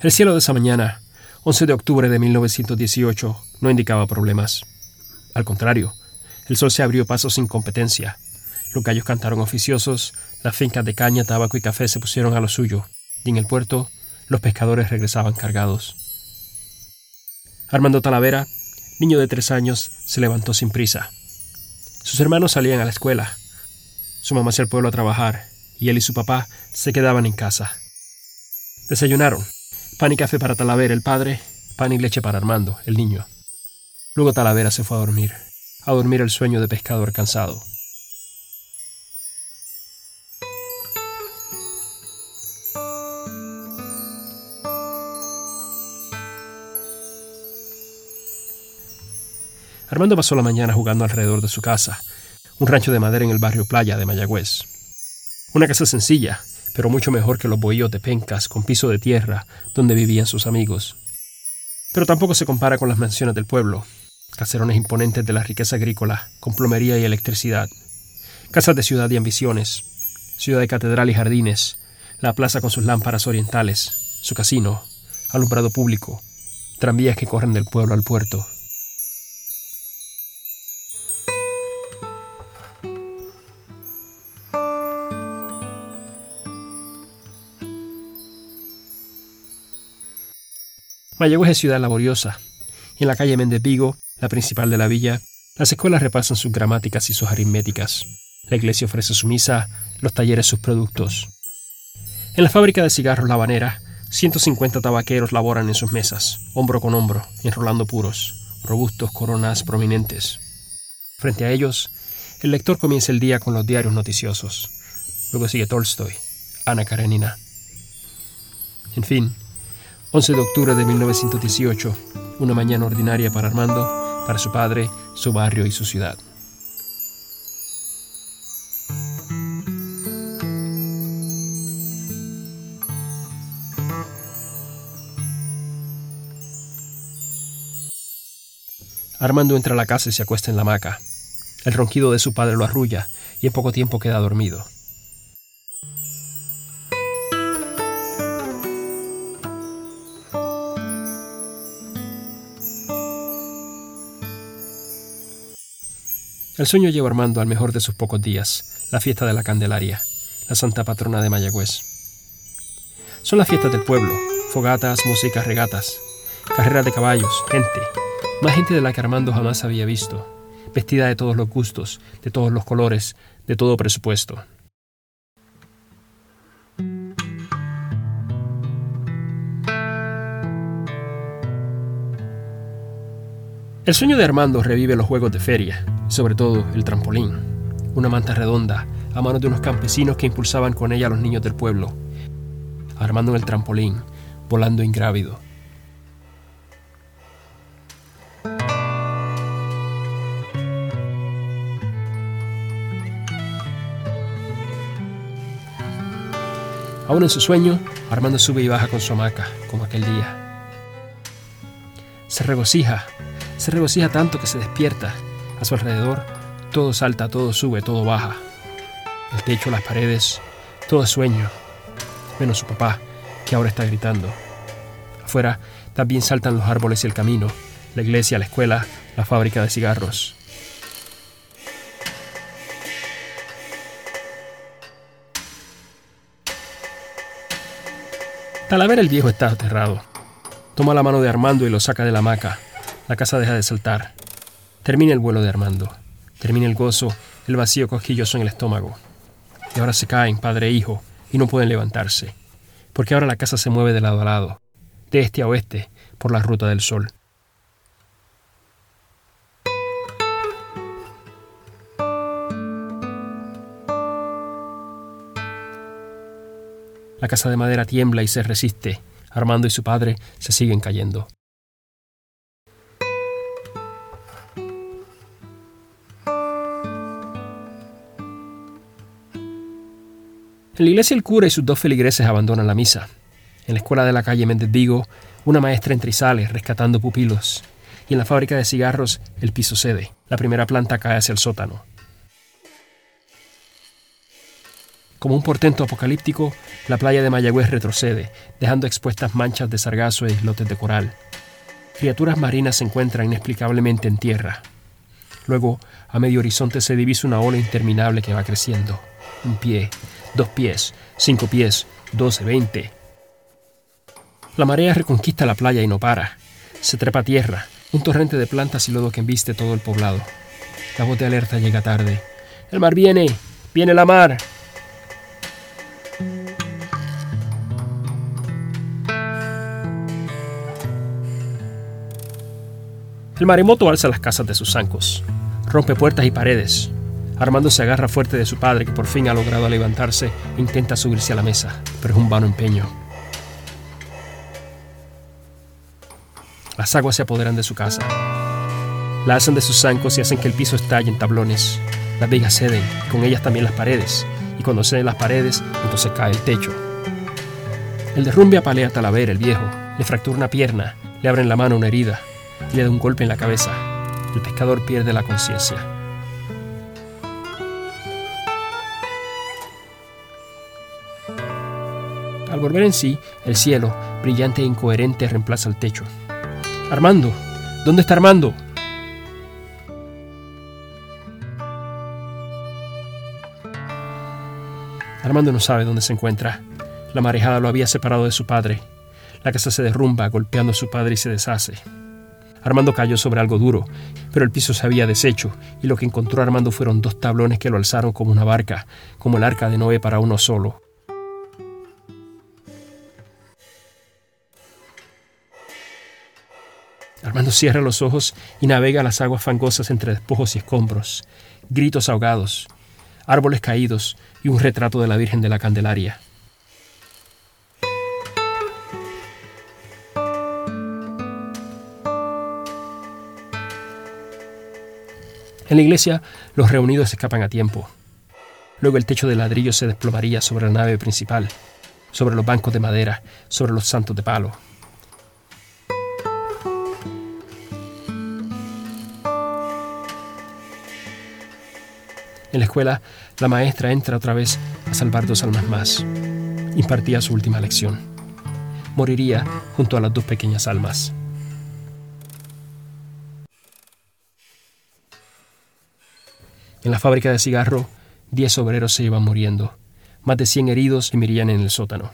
El cielo de esa mañana, 11 de octubre de 1918, no indicaba problemas. Al contrario, el sol se abrió paso sin competencia. Los gallos cantaron oficiosos, las fincas de caña, tabaco y café se pusieron a lo suyo, y en el puerto los pescadores regresaban cargados. Armando Talavera, niño de tres años, se levantó sin prisa. Sus hermanos salían a la escuela. Su mamá hacia el pueblo a trabajar, y él y su papá se quedaban en casa. Desayunaron. Pan y café para Talavera, el padre, pan y leche para Armando, el niño. Luego Talavera se fue a dormir, a dormir el sueño de pescador cansado. Armando pasó la mañana jugando alrededor de su casa, un rancho de madera en el barrio Playa de Mayagüez. Una casa sencilla, pero mucho mejor que los bohíos de pencas con piso de tierra donde vivían sus amigos. Pero tampoco se compara con las mansiones del pueblo, caserones imponentes de la riqueza agrícola, con plomería y electricidad, casas de ciudad y ambiciones, ciudad de catedral y jardines, la plaza con sus lámparas orientales, su casino, alumbrado público, tranvías que corren del pueblo al puerto, Mayagüez es ciudad laboriosa, en la calle Méndez Vigo, la principal de la villa, las escuelas repasan sus gramáticas y sus aritméticas. La iglesia ofrece su misa, los talleres sus productos. En la fábrica de cigarros La Habanera, 150 tabaqueros laboran en sus mesas, hombro con hombro, enrolando puros, robustos coronas prominentes. Frente a ellos, el lector comienza el día con los diarios noticiosos. Luego sigue Tolstoy, Ana Karenina. En fin, 11 de octubre de 1918, una mañana ordinaria para Armando, para su padre, su barrio y su ciudad. Armando entra a la casa y se acuesta en la hamaca. El ronquido de su padre lo arrulla y en poco tiempo queda dormido. El sueño lleva Armando al mejor de sus pocos días, la fiesta de la Candelaria, la santa patrona de Mayagüez. Son las fiestas del pueblo, fogatas, músicas, regatas, carreras de caballos, gente, más gente de la que Armando jamás había visto, vestida de todos los gustos, de todos los colores, de todo presupuesto. El sueño de Armando revive los juegos de feria, sobre todo el trampolín, una manta redonda a manos de unos campesinos que impulsaban con ella a los niños del pueblo, armando en el trampolín, volando ingrávido. Aún en su sueño, Armando sube y baja con su hamaca, como aquel día. Se regocija, se regocija tanto que se despierta a su alrededor, todo salta, todo sube, todo baja. El techo, las paredes, todo es sueño, menos su papá, que ahora está gritando. Afuera también saltan los árboles y el camino, la iglesia, la escuela, la fábrica de cigarros. Talavera el viejo está aterrado. Toma la mano de Armando y lo saca de la hamaca. La casa deja de saltar. Termina el vuelo de Armando. Termina el gozo, el vacío cosquilloso en el estómago. Y ahora se caen, padre e hijo, y no pueden levantarse. Porque ahora la casa se mueve de lado a lado, de este a oeste, por la ruta del sol. La casa de madera tiembla y se resiste. Armando y su padre se siguen cayendo. En la iglesia el cura y sus dos feligreses abandonan la misa. En la escuela de la calle Méndez Vigo, una maestra entra y sale rescatando pupilos. Y en la fábrica de cigarros, el piso cede. La primera planta cae hacia el sótano. Como un portento apocalíptico, la playa de Mayagüez retrocede, dejando expuestas manchas de sargazo e islotes de coral. Criaturas marinas se encuentran inexplicablemente en tierra. Luego, a medio horizonte se divisa una ola interminable que va creciendo. Un pie, dos pies, cinco pies, doce, veinte. La marea reconquista la playa y no para. Se trepa tierra, un torrente de plantas y lodo que embiste todo el poblado. La voz de alerta llega tarde. El mar viene, viene la mar. El maremoto alza las casas de sus zancos, rompe puertas y paredes. Armando se agarra fuerte de su padre, que por fin ha logrado levantarse e intenta subirse a la mesa, pero es un vano empeño. Las aguas se apoderan de su casa. La hacen de sus zancos y hacen que el piso estalle en tablones. Las vigas ceden, con ellas también las paredes. Y cuando ceden las paredes, entonces cae el techo. El derrumbe apalea a Talavera, el viejo. Le fractura una pierna, le abren la mano una herida, y le da un golpe en la cabeza. El pescador pierde la conciencia. Al volver en sí, el cielo, brillante e incoherente, reemplaza el techo. Armando, ¿dónde está Armando? Armando no sabe dónde se encuentra. La marejada lo había separado de su padre. La casa se derrumba, golpeando a su padre y se deshace. Armando cayó sobre algo duro, pero el piso se había deshecho, y lo que encontró Armando fueron dos tablones que lo alzaron como una barca, como el arca de Noé para uno solo. Armando cierra los ojos y navega las aguas fangosas entre despojos y escombros, gritos ahogados, árboles caídos y un retrato de la Virgen de la Candelaria. En la iglesia, los reunidos escapan a tiempo. Luego el techo de ladrillo se desplomaría sobre la nave principal, sobre los bancos de madera, sobre los santos de palo. En la escuela, la maestra entra otra vez a salvar dos almas más. Impartía su última lección. Moriría junto a las dos pequeñas almas. En la fábrica de cigarro, diez obreros se iban muriendo. Más de cien heridos morirían en el sótano.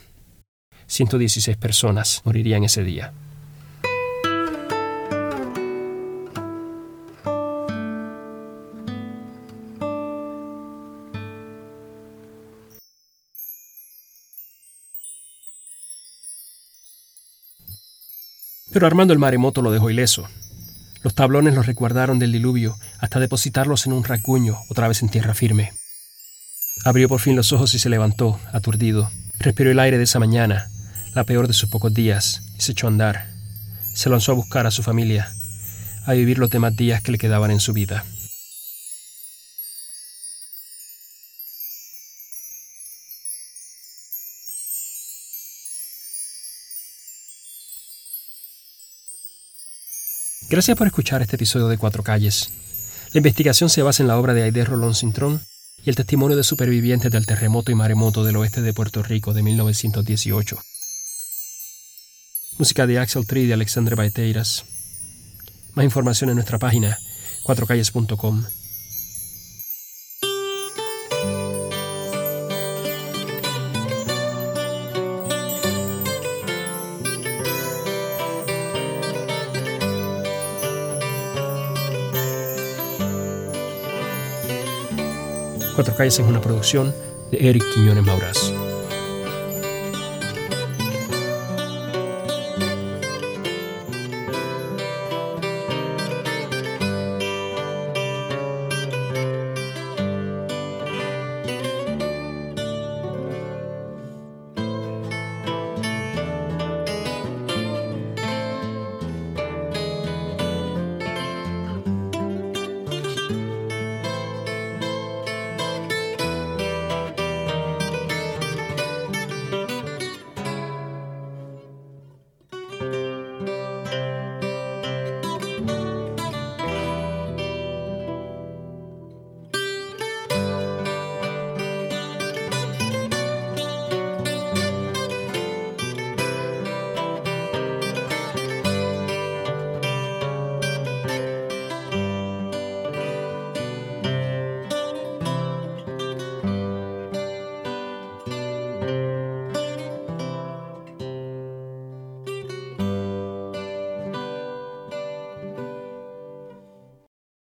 116 personas morirían ese día. Pero Armando el maremoto lo dejó ileso. Los tablones los recuerdaron del diluvio hasta depositarlos en un racuño, otra vez en tierra firme. Abrió por fin los ojos y se levantó, aturdido. Respiró el aire de esa mañana, la peor de sus pocos días, y se echó a andar. Se lanzó a buscar a su familia, a vivir los demás días que le quedaban en su vida. Gracias por escuchar este episodio de Cuatro Calles. La investigación se basa en la obra de Aide Rolón Cintrón y el testimonio de supervivientes del terremoto y maremoto del oeste de Puerto Rico de 1918. Música de Axel Tree de Alexandre Baeteiras. Más información en nuestra página cuatrocalles.com. Cuatro Calles es una producción de Eric Quiñones Mauraz.